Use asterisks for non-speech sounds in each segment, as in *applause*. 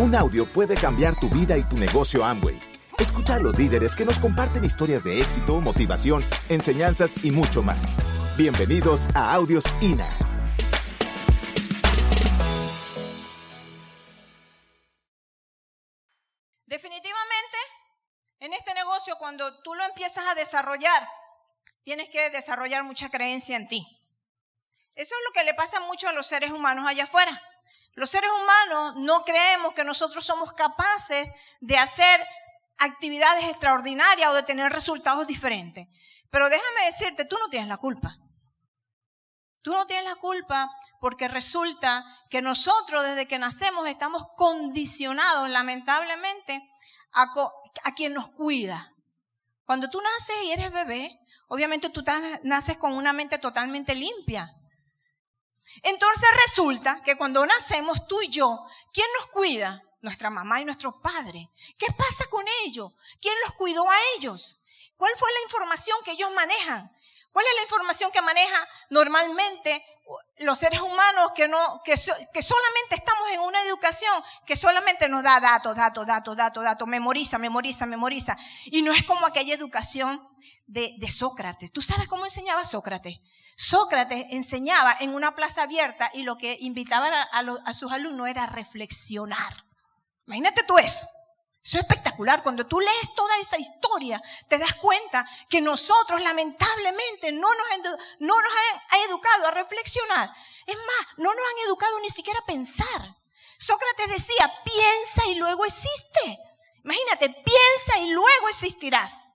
Un audio puede cambiar tu vida y tu negocio Amway. Escucha a los líderes que nos comparten historias de éxito, motivación, enseñanzas y mucho más. Bienvenidos a Audios INA. Definitivamente, en este negocio, cuando tú lo empiezas a desarrollar, tienes que desarrollar mucha creencia en ti. Eso es lo que le pasa mucho a los seres humanos allá afuera. Los seres humanos no creemos que nosotros somos capaces de hacer actividades extraordinarias o de tener resultados diferentes. Pero déjame decirte, tú no tienes la culpa. Tú no tienes la culpa porque resulta que nosotros desde que nacemos estamos condicionados lamentablemente a, quien nos cuida. Cuando tú naces y eres bebé, obviamente tú naces con una mente totalmente limpia. Entonces resulta que cuando nacemos tú y yo, ¿quién nos cuida? Nuestra mamá y nuestro padre. ¿Qué pasa con ellos? ¿Quién los cuidó a ellos? ¿Cuál fue la información que ellos manejan? ¿Cuál es la información que maneja normalmente los seres humanos que, no, que, que, solamente estamos en una educación que solamente nos da datos, datos, datos, datos, datos, memoriza, memoriza, memoriza? Y no es como aquella educación de, de Sócrates. ¿Tú sabes cómo enseñaba Sócrates? Sócrates enseñaba en una plaza abierta y lo que invitaba a, a sus alumnos era reflexionar. Imagínate tú eso. Eso es espectacular. Cuando tú lees toda esa historia, te das cuenta que nosotros lamentablemente no nos, no nos han educado a reflexionar. Es más, no nos han educado ni siquiera a pensar. Sócrates decía, piensa y luego existe. Imagínate, piensa y luego existirás.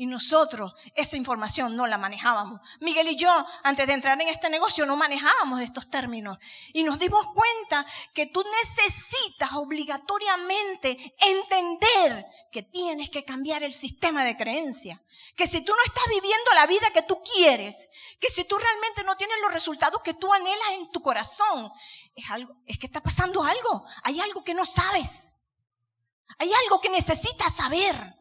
Y nosotros esa información no la manejábamos. Miguel y yo, antes de entrar en este negocio, no manejábamos estos términos. Y nos dimos cuenta que tú necesitas obligatoriamente entender que tienes que cambiar el sistema de creencia. Que si tú no estás viviendo la vida que tú quieres, que si tú realmente no tienes los resultados que tú anhelas en tu corazón, es, algo, es que está pasando algo. Hay algo que no sabes. Hay algo que necesitas saber.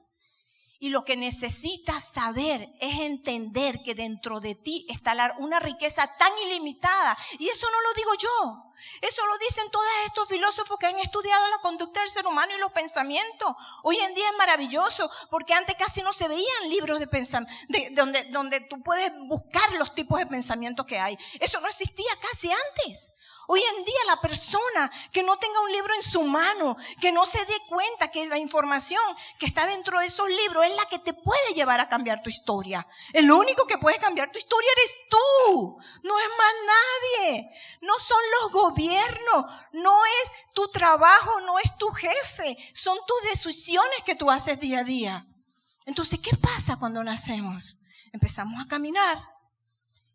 Y lo que necesitas saber es entender que dentro de ti está una riqueza tan ilimitada. Y eso no lo digo yo. Eso lo dicen todos estos filósofos que han estudiado la conducta del ser humano y los pensamientos. Hoy en día es maravilloso porque antes casi no se veían libros de pensamiento donde, donde tú puedes buscar los tipos de pensamientos que hay. Eso no existía casi antes. Hoy en día la persona que no tenga un libro en su mano, que no se dé cuenta que la información que está dentro de esos libros es la que te puede llevar a cambiar tu historia. El único que puede cambiar tu historia eres tú, no es más nadie. No son los gobiernos, no es tu trabajo, no es tu jefe, son tus decisiones que tú haces día a día. Entonces, ¿qué pasa cuando nacemos? Empezamos a caminar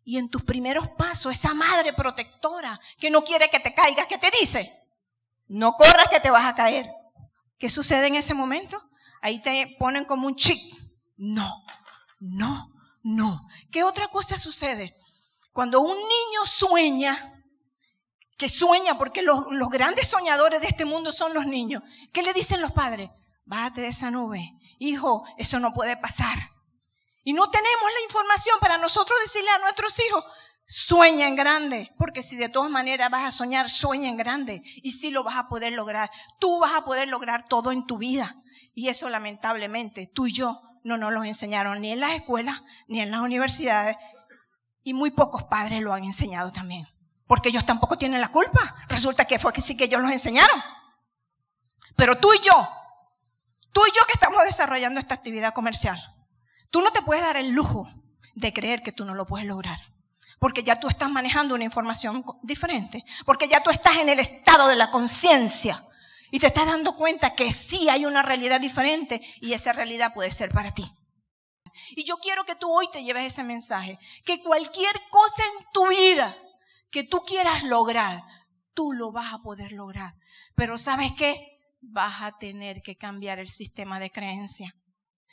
y en tus primeros pasos, esa madre protectora que no quiere que te caigas, ¿qué te dice? No corras que te vas a caer. ¿Qué sucede en ese momento? Ahí te ponen como un chip. No, no, no. ¿Qué otra cosa sucede? Cuando un niño sueña, que sueña, porque los, los grandes soñadores de este mundo son los niños, ¿qué le dicen los padres? Bájate de esa nube. Hijo, eso no puede pasar. Y no tenemos la información para nosotros decirle a nuestros hijos, sueña en grande, porque si de todas maneras vas a soñar, sueña en grande y sí lo vas a poder lograr. Tú vas a poder lograr todo en tu vida. Y eso lamentablemente tú y yo no nos lo enseñaron ni en las escuelas ni en las universidades. Y muy pocos padres lo han enseñado también. Porque ellos tampoco tienen la culpa. Resulta que fue que sí que ellos los enseñaron. Pero tú y yo, tú y yo que estamos desarrollando esta actividad comercial, Tú no te puedes dar el lujo de creer que tú no lo puedes lograr. Porque ya tú estás manejando una información diferente. Porque ya tú estás en el estado de la conciencia. Y te estás dando cuenta que sí hay una realidad diferente y esa realidad puede ser para ti. Y yo quiero que tú hoy te lleves ese mensaje. Que cualquier cosa en tu vida que tú quieras lograr, tú lo vas a poder lograr. Pero ¿sabes qué? Vas a tener que cambiar el sistema de creencia.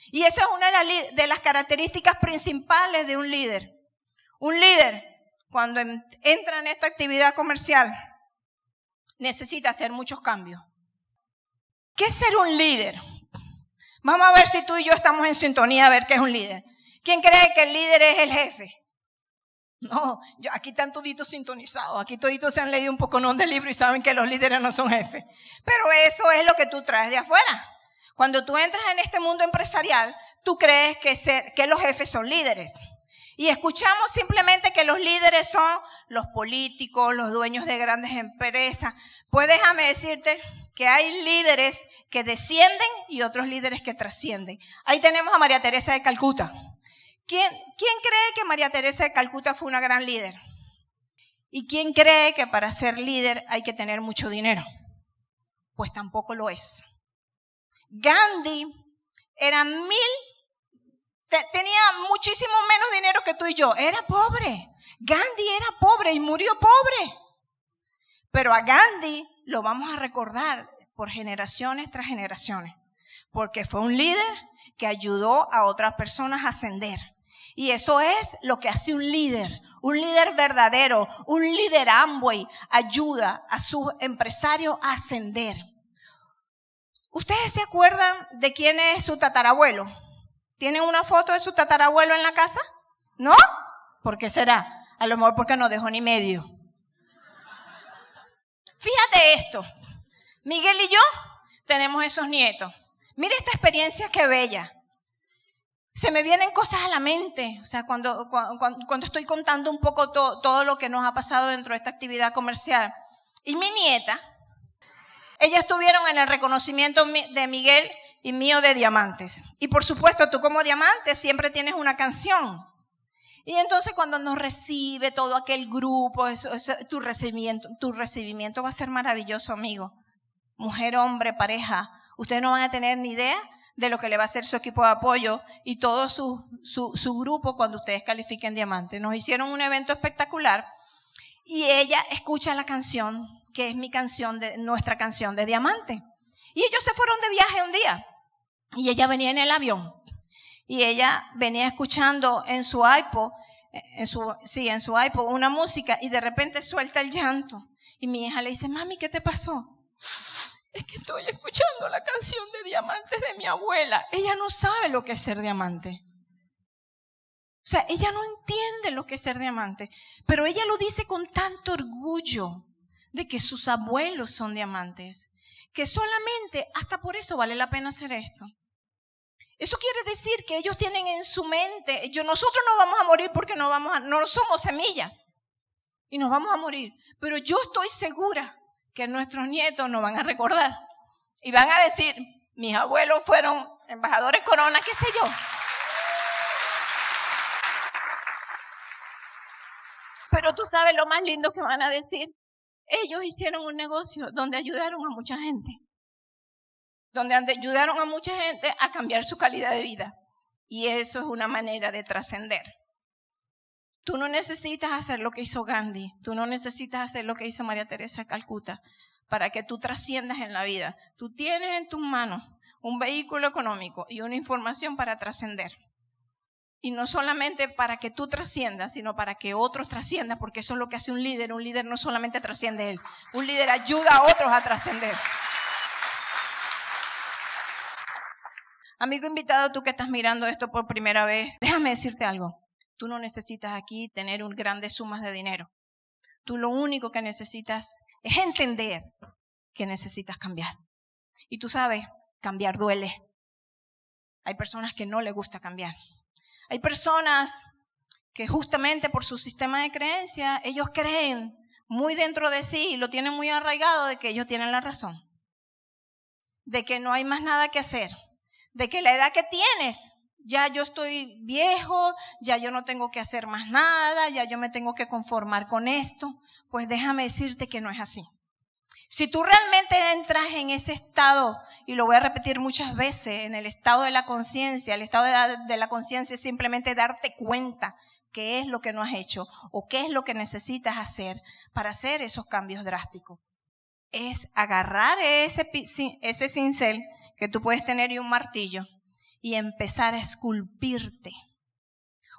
Y esa es una de las características principales de un líder. Un líder, cuando entra en esta actividad comercial, necesita hacer muchos cambios. ¿Qué es ser un líder? Vamos a ver si tú y yo estamos en sintonía a ver qué es un líder. ¿Quién cree que el líder es el jefe? No, aquí están toditos sintonizados, aquí toditos se han leído un poco del libro y saben que los líderes no son jefes. Pero eso es lo que tú traes de afuera. Cuando tú entras en este mundo empresarial, tú crees que, los jefes son líderes. Y escuchamos simplemente que los líderes son los políticos, los dueños de grandes empresas. Pues déjame decirte que hay líderes que descienden y otros líderes que trascienden. Ahí tenemos a María Teresa de Calcuta. ¿Quién, ¿Quién cree que María Teresa de Calcuta fue una gran líder? ¿Y quién cree que para ser líder hay que tener mucho dinero? Pues tampoco lo es. Gandhi era mil, tenía muchísimo menos dinero que tú y yo. Era pobre. Gandhi era pobre y murió pobre. Pero a Gandhi lo vamos a recordar por generaciones tras generaciones, porque fue un líder que ayudó a otras personas a ascender. Y eso es lo que hace un líder, un líder verdadero, un líder Amway, ayuda a sus empresarios a ascender. ¿Ustedes se acuerdan de quién es su tatarabuelo? ¿Tienen una foto de su tatarabuelo en la casa? ¿No? ¿Por qué será? A lo mejor porque no dejó ni medio. Fíjate esto. Miguel y yo tenemos esos nietos. Mira esta experiencia qué bella. Se me vienen cosas a la mente, o sea, cuando, estoy contando un poco todo lo que nos ha pasado dentro de esta actividad comercial. Y mi nieta, ellas estuvieron en el reconocimiento de Miguel y mío de diamantes. Y por supuesto, tú como diamante siempre tienes una canción. Y entonces cuando nos recibe todo aquel grupo, tu, recibimiento, tu recibimiento va a ser maravilloso, amigo. Mujer, hombre, pareja, ustedes no van a tener ni idea de lo que le va a hacer su equipo de apoyo y todo su, su, su grupo cuando ustedes califiquen diamante. Nos hicieron un evento espectacular y ella escucha la canción, que es mi canción, de, nuestra canción de diamante. Y ellos se fueron de viaje un día y ella venía en el avión y ella venía escuchando en su iPod, en su, sí, en su iPod una música y de repente suelta el llanto. Y mi hija le dice, mami, ¿qué te pasó? Es que estoy escuchando la canción de diamantes de mi abuela. Ella no sabe lo que es ser diamante. O sea, ella no entiende lo que es ser diamante, pero ella lo dice con tanto orgullo de que sus abuelos son diamantes, que solamente hasta por eso vale la pena hacer esto. Eso quiere decir que ellos tienen en su mente, yo, nosotros no vamos a morir porque no, vamos no somos semillas y nos vamos a morir, pero yo estoy segura que nuestros nietos nos van a recordar y van a decir, mis abuelos fueron embajadores corona, qué sé yo. Pero tú sabes lo más lindo que van a decir. Ellos hicieron un negocio donde ayudaron a mucha gente. Donde ayudaron a mucha gente a cambiar su calidad de vida. Y eso es una manera de trascender. Tú no necesitas hacer lo que hizo Gandhi, tú no necesitas hacer lo que hizo María Teresa de Calcuta para que tú trasciendas en la vida. Tú tienes en tus manos un vehículo económico y una información para trascender. Y no solamente para que tú trasciendas, sino para que otros trasciendan, porque eso es lo que hace un líder. Un líder no solamente trasciende él, un líder ayuda a otros a trascender. Amigo invitado, tú que estás mirando esto por primera vez, déjame decirte algo. Tú no necesitas aquí tener un grandes sumas de dinero. Tú lo único que necesitas es entender que necesitas cambiar. Y tú sabes, cambiar duele. Hay personas que no les gusta cambiar. Hay personas que justamente por su sistema de creencia, ellos creen muy dentro de sí lo tienen muy arraigado de que ellos tienen la razón, de que no hay más nada que hacer, de que la edad que tienes, ya yo estoy viejo, ya yo no tengo que hacer más nada, ya yo me tengo que conformar con esto, pues déjame decirte que no es así. Si tú realmente entras en ese estado, y lo voy a repetir muchas veces, en el estado de la conciencia, el estado de la, conciencia es simplemente darte cuenta qué es lo que no has hecho o qué es lo que necesitas hacer para hacer esos cambios drásticos. Es agarrar ese, ese cincel que tú puedes tener y un martillo y empezar a esculpirte.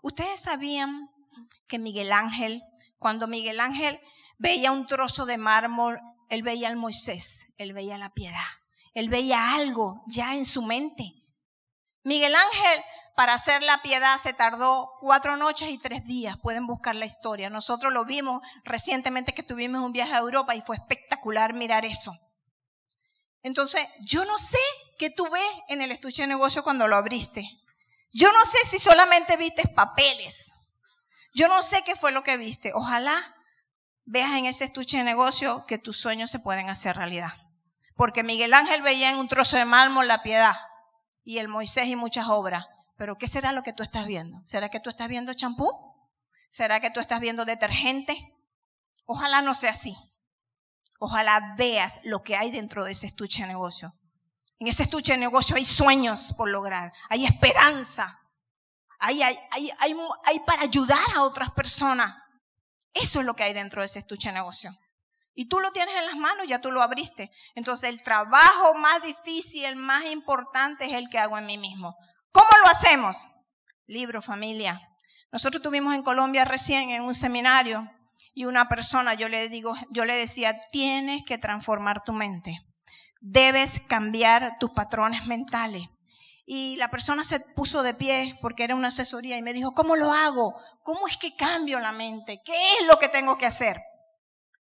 Ustedes sabían que Miguel Ángel, cuando Miguel Ángel veía un trozo de mármol él veía al Moisés, él veía la piedad, él veía algo ya en su mente. Miguel Ángel para hacer la piedad se tardó cuatro noches y tres días. Pueden buscar la historia. Nosotros lo vimos recientemente que tuvimos un viaje a Europa y fue espectacular mirar eso. Entonces, yo no sé qué tú ves en el estuche de negocio cuando lo abriste. Yo no sé si solamente viste papeles. Yo no sé qué fue lo que viste. Ojalá veas en ese estuche de negocio que tus sueños se pueden hacer realidad. Porque Miguel Ángel veía en un trozo de mármol la piedad y el Moisés y muchas obras. Pero ¿qué será lo que tú estás viendo? ¿Será que tú estás viendo champú? ¿Será que tú estás viendo detergente? Ojalá no sea así. Ojalá veas lo que hay dentro de ese estuche de negocio. En ese estuche de negocio hay sueños por lograr, hay esperanza, hay, hay, para ayudar a otras personas. Eso es lo que hay dentro de ese estuche de negocio. Y tú lo tienes en las manos, ya tú lo abriste. Entonces el trabajo más difícil, el más importante es el que hago en mí mismo. ¿Cómo lo hacemos? Libro, familia. Nosotros tuvimos en Colombia recién en un seminario y una persona, yo le digo, yo le decía, tienes que transformar tu mente. Debes cambiar tus patrones mentales. Y la persona se puso de pie porque era una asesoría y me dijo, ¿cómo lo hago? ¿Cómo es que cambio la mente? ¿Qué es lo que tengo que hacer?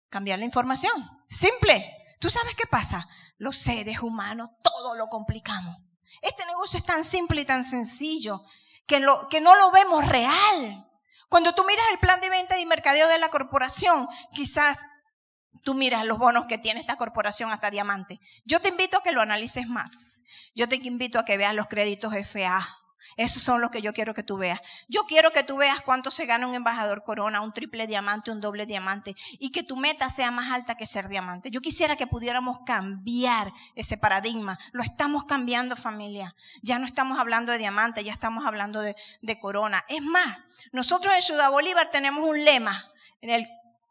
Cambiar la información. Simple. ¿Tú sabes qué pasa? Los seres humanos todo lo complicamos. Este negocio es tan simple y tan sencillo que, no lo vemos real. Cuando tú miras el plan de venta y mercadeo de la corporación, quizás tú miras los bonos que tiene esta corporación hasta diamante. Yo te invito a que lo analices más. Yo te invito a que veas los créditos FA, esos son los que yo quiero que tú veas. Yo quiero que tú veas cuánto se gana un embajador corona, un triple diamante, un doble diamante, y que tu meta sea más alta que ser diamante. Yo quisiera que pudiéramos cambiar ese paradigma. Lo estamos cambiando, familia. Ya no estamos hablando de diamante, ya estamos hablando de, de corona. Es más, nosotros en Ciudad Bolívar tenemos un lema en el,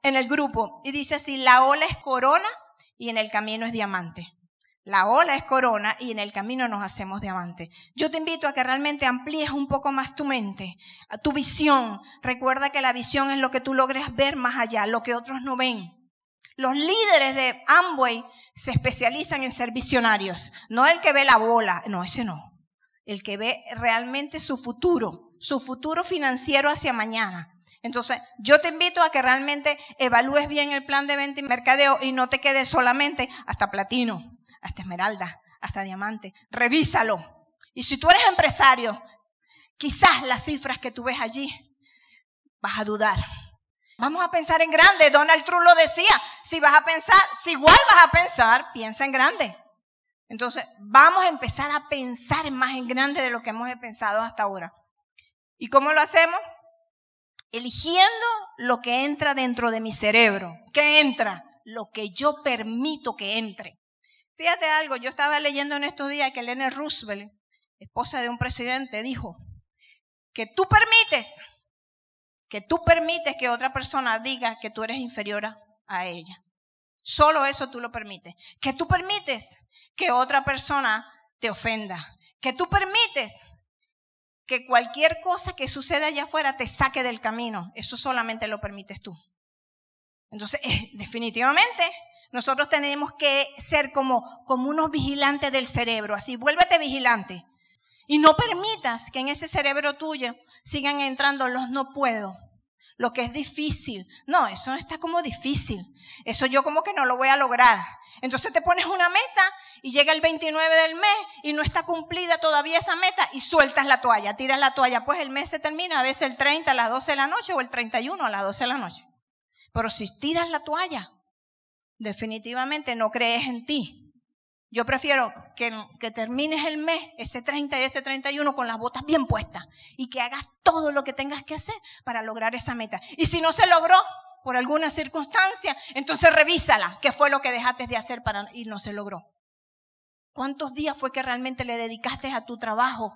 en el grupo y dice así, la ola es corona y en el camino es diamante. La ola es corona y en el camino nos hacemos diamante. Yo te invito a que realmente amplíes un poco más tu mente, tu visión. Recuerda que la visión es lo que tú logres ver más allá, lo que otros no ven. Los líderes de Amway se especializan en ser visionarios, no el que ve la bola, no, ese no. El que ve realmente su futuro, su futuro financiero hacia mañana. Entonces, yo te invito a que realmente evalúes bien el plan de venta y mercadeo y no te quedes solamente hasta platino hasta esmeralda, hasta diamante. Revísalo. Y si tú eres empresario, quizás las cifras que tú ves allí, vas a dudar. Vamos a pensar en grande. Donald Trump lo decía. Si vas a pensar, si igual vas a pensar, piensa en grande. Entonces, vamos a empezar a pensar más en grande de lo que hemos pensado hasta ahora. ¿Y cómo lo hacemos? Eligiendo lo que entra dentro de mi cerebro. ¿Qué entra? Lo que yo permito que entre. Fíjate algo, yo estaba leyendo en estos días que Elena Roosevelt, esposa de un presidente, dijo que tú permites, que tú permites que otra persona diga que tú eres inferior a ella. Solo eso tú lo permites. Que tú permites que otra persona te ofenda. Que tú permites que cualquier cosa que suceda allá afuera te saque del camino. Eso solamente lo permites tú. Entonces, eh, definitivamente, nosotros tenemos que ser como, como unos vigilantes del cerebro, así, vuélvete vigilante. Y no permitas que en ese cerebro tuyo sigan entrando los no puedo, lo que es difícil. No, eso está como difícil. Eso yo como que no lo voy a lograr. Entonces te pones una meta y llega el 29 del mes y no está cumplida todavía esa meta y sueltas la toalla, tiras la toalla. Pues el mes se termina a veces el 30 a las 12 de la noche o el 31 a las 12 de la noche. Pero si tiras la toalla, definitivamente no crees en ti. Yo prefiero que, termines el mes, ese 30 y ese 31, con las botas bien puestas y que hagas todo lo que tengas que hacer para lograr esa meta. Y si no se logró por alguna circunstancia, entonces revísala, qué fue lo que dejaste de hacer para, y no se logró. ¿Cuántos días fue que realmente le dedicaste a tu trabajo?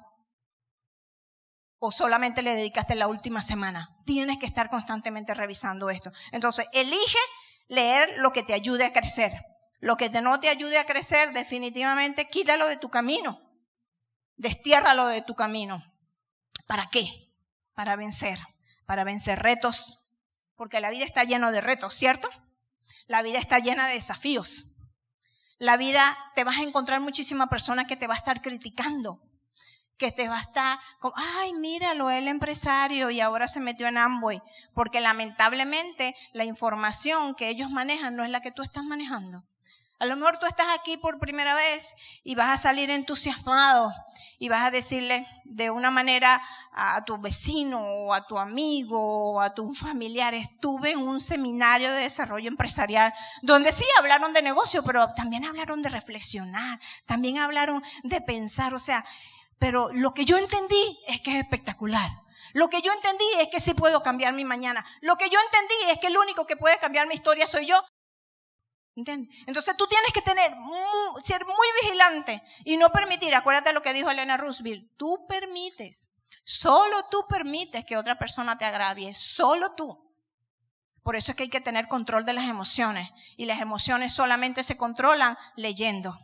¿O solamente le dedicaste la última semana? Tienes que estar constantemente revisando esto. Entonces, elige leer lo que te ayude a crecer. Lo que no te ayude a crecer, definitivamente quítalo de tu camino. Destiérralo de tu camino. ¿Para qué? Para vencer. Para vencer retos. Porque la vida está llena de retos, ¿cierto? La vida está llena de desafíos. La vida te vas a encontrar muchísimas personas que te va a estar criticando, que te va a estar como, ay, míralo, el empresario y ahora se metió en Amway, porque lamentablemente la información que ellos manejan no es la que tú estás manejando. A lo mejor tú estás aquí por primera vez y vas a salir entusiasmado y vas a decirle de una manera a tu vecino o a tu amigo o a tu familiar, estuve en un seminario de desarrollo empresarial donde sí hablaron de negocio, pero también hablaron de reflexionar, también hablaron de pensar, o sea, pero lo que yo entendí es que es espectacular. Lo que yo entendí es que sí puedo cambiar mi mañana. Lo que yo entendí es que el único que puede cambiar mi historia soy yo. Entonces tú tienes que tener, ser muy vigilante y no permitir, acuérdate lo que dijo Elena Roosevelt, tú permites, solo tú permites que otra persona te agravie, solo tú. Por eso es que hay que tener control de las emociones y las emociones solamente se controlan leyendo,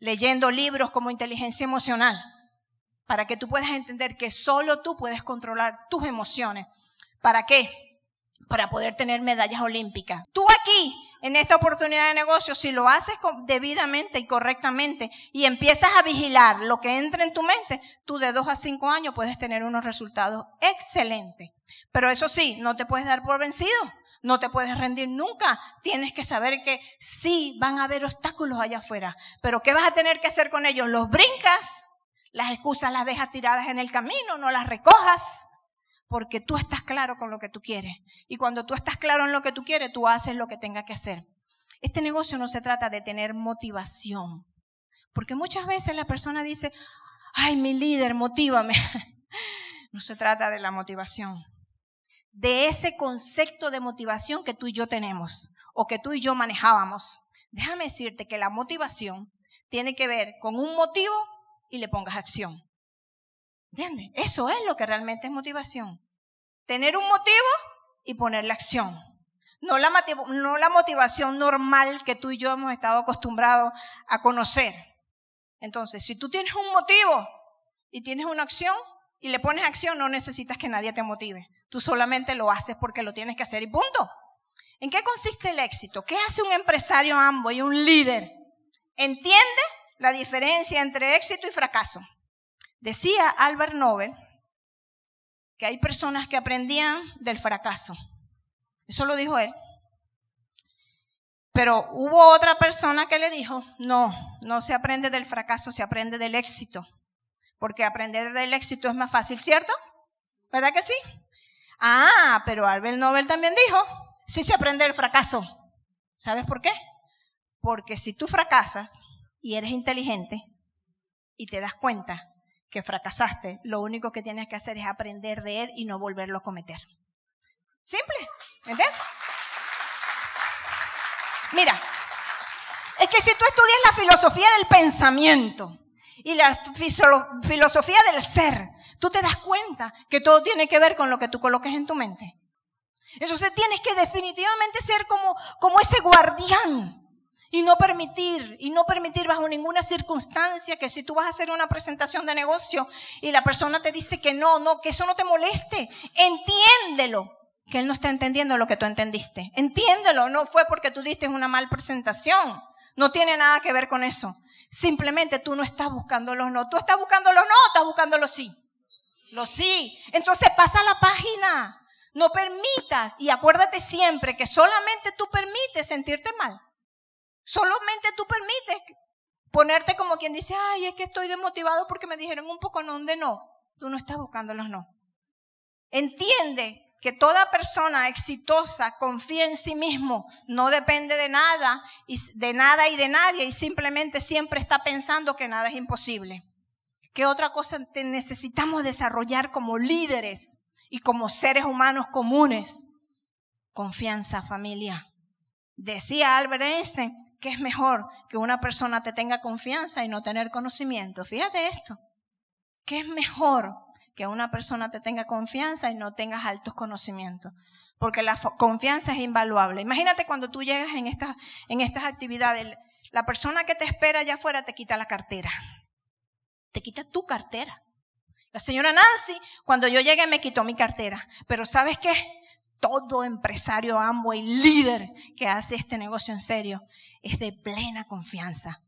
leyendo libros como inteligencia emocional, para que tú puedas entender que solo tú puedes controlar tus emociones. ¿Para qué? Para poder tener medallas olímpicas. Tú aquí en esta oportunidad de negocio, si lo haces debidamente y correctamente y empiezas a vigilar lo que entra en tu mente, tú de dos a cinco años puedes tener unos resultados excelentes. Pero eso sí, no te puedes dar por vencido, no te puedes rendir nunca. Tienes que saber que sí van a haber obstáculos allá afuera, pero ¿qué vas a tener que hacer con ellos? ¿Los brincas? Las excusas las dejas tiradas en el camino, no las recojas porque tú estás claro con lo que tú quieres. Y cuando tú estás claro en lo que tú quieres, tú haces lo que tenga que hacer. Este negocio no se trata de tener motivación, porque muchas veces la persona dice, ay, mi líder, motívame. *laughs* No se trata de la motivación, de ese concepto de motivación que tú y yo tenemos o que tú y yo manejábamos. Déjame decirte que la motivación tiene que ver con un motivo y le pongas acción. ¿Entiendes? Eso es lo que realmente es motivación. Tener un motivo y ponerle acción. No la, no la motivación normal que tú y yo hemos estado acostumbrados a conocer. Entonces, si tú tienes un motivo y tienes una acción y le pones acción, no necesitas que nadie te motive. Tú solamente lo haces porque lo tienes que hacer y punto. ¿En qué consiste el éxito? ¿Qué hace un empresario ambos y un líder? Entiende la diferencia entre éxito y fracaso. Decía Albert Nobel que hay personas que aprendían del fracaso. Eso lo dijo él. Pero hubo otra persona que le dijo, no, no se aprende del fracaso, se aprende del éxito. Porque aprender del éxito es más fácil, ¿cierto? ¿Verdad que sí? Ah, pero Albert Nobel también dijo, sí se aprende del fracaso. ¿Sabes por qué? Porque si tú fracasas y eres inteligente y te das cuenta que fracasaste, lo único que tienes que hacer es aprender de él y no volverlo a cometer. Simple, ¿entiendes? Mira, es que si tú estudias la filosofía del pensamiento y la filosofía del ser, tú te das cuenta que todo tiene que ver con lo que tú coloques en tu mente. Entonces tienes que definitivamente ser como, como ese guardián y no permitir, y no permitir bajo ninguna circunstancia que si tú vas a hacer una presentación de negocio y la persona te dice que no, no, que eso no te moleste, entiéndelo, que él no está entendiendo lo que tú entendiste. Entiéndelo, no fue porque tú diste una mal presentación, no tiene nada que ver con eso. Simplemente tú no estás buscando los no, tú estás buscando los no, estás buscando los sí. Los sí. Entonces pasa la página. No permitas y acuérdate siempre que solamente tú permites sentirte mal. Solamente tú permites ponerte como quien dice, ay, es que estoy desmotivado porque me dijeron un poco no de no. Tú no estás buscando los no. Entiende que toda persona exitosa confía en sí mismo, no depende de nada, y de nada y de nadie, y simplemente siempre está pensando que nada es imposible. ¿Qué otra cosa necesitamos desarrollar como líderes y como seres humanos comunes? Confianza, familia. Decía Albert Einstein, ¿qué es mejor que una persona te tenga confianza y no tener conocimiento? Fíjate esto. ¿Qué es mejor que una persona te tenga confianza y no tengas altos conocimientos? Porque la confianza es invaluable. Imagínate cuando tú llegas en estas, en estas actividades, la persona que te espera allá afuera te quita la cartera. Te quita tu cartera. La señora Nancy, cuando yo llegué, me quitó mi cartera. Pero ¿sabes qué? todo empresario y líder que hace este negocio en serio es de plena confianza.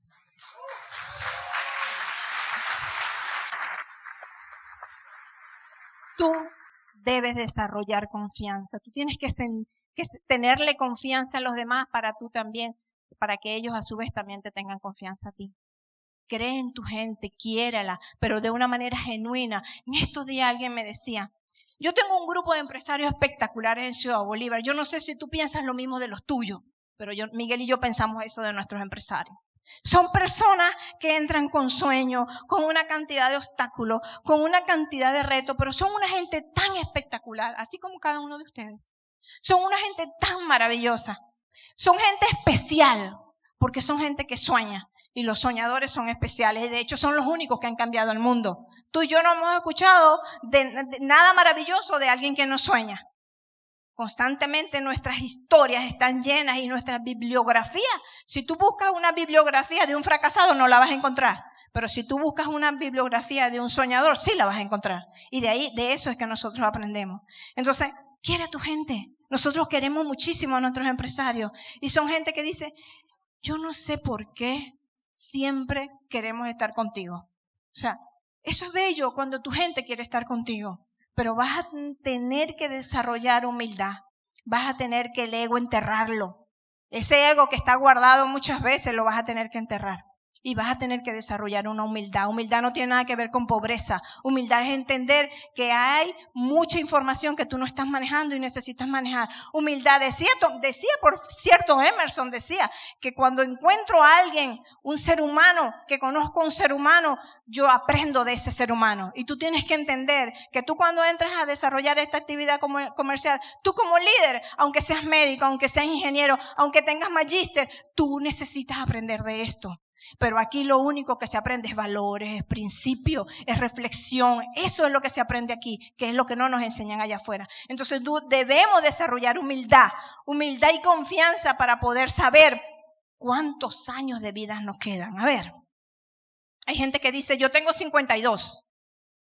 Tú debes desarrollar confianza. Tú tienes que, tenerle confianza a los demás para tú también, para que ellos a su vez también te tengan confianza a ti. Cree en tu gente, quiérala, pero de una manera genuina. En estos días alguien me decía, yo tengo un grupo de empresarios espectaculares en Ciudad Bolívar. Yo no sé si tú piensas lo mismo de los tuyos, pero yo, Miguel y yo pensamos eso de nuestros empresarios. Son personas que entran con sueños, con una cantidad de obstáculos, con una cantidad de retos, pero son una gente tan espectacular, así como cada uno de ustedes. Son una gente tan maravillosa. Son gente especial, porque son gente que sueña. Y los soñadores son especiales. Y de hecho son los únicos que han cambiado el mundo. Tú y yo no hemos escuchado nada maravilloso de alguien que no sueña. Constantemente nuestras historias están llenas y nuestra bibliografía. Si tú buscas una bibliografía de un fracasado, no la vas a encontrar. Pero si tú buscas una bibliografía de un soñador, sí la vas a encontrar. Y de ahí, de eso es que nosotros aprendemos. Entonces, quiere a tu gente. Nosotros queremos muchísimo a nuestros empresarios. Y son gente que dice, yo no sé por qué siempre queremos estar contigo. O sea, eso es bello cuando tu gente quiere estar contigo pero vas a tener que desarrollar humildad, vas a tener que el ego enterrarlo. Ese ego que está guardado muchas veces lo vas a tener que enterrar y vas a tener que desarrollar una humildad. Humildad no tiene nada que ver con pobreza. Humildad es entender que hay mucha información que tú no estás manejando y necesitas manejar. Humildad decía, decía por cierto Emerson decía que cuando encuentro a alguien, un ser humano, que conozco un ser humano, yo aprendo de ese ser humano. Y tú tienes que entender que tú cuando entras a desarrollar esta actividad comercial, tú como líder, aunque seas médico, aunque seas ingeniero, aunque tengas magíster, tú necesitas aprender de esto. Pero aquí lo único que se aprende es valores, es principio, es reflexión. Eso es lo que se aprende aquí, que es lo que no nos enseñan allá afuera. Entonces debemos desarrollar humildad, humildad y confianza para poder saber cuántos años de vida nos quedan. A ver, hay gente que dice, yo tengo 52.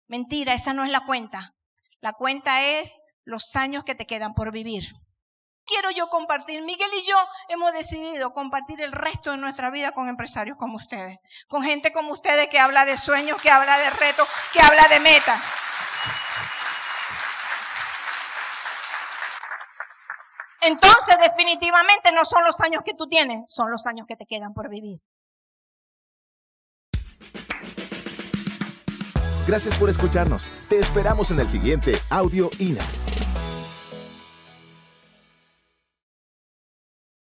Mentira, esa no es la cuenta. La cuenta es los años que te quedan por vivir quiero yo compartir. Miguel y yo hemos decidido compartir el resto de nuestra vida con empresarios como ustedes, con gente como ustedes que habla de sueños, que habla de retos, que habla de metas. Entonces, definitivamente no son los años que tú tienes, son los años que te quedan por vivir. Gracias por escucharnos. Te esperamos en el siguiente Audio INA.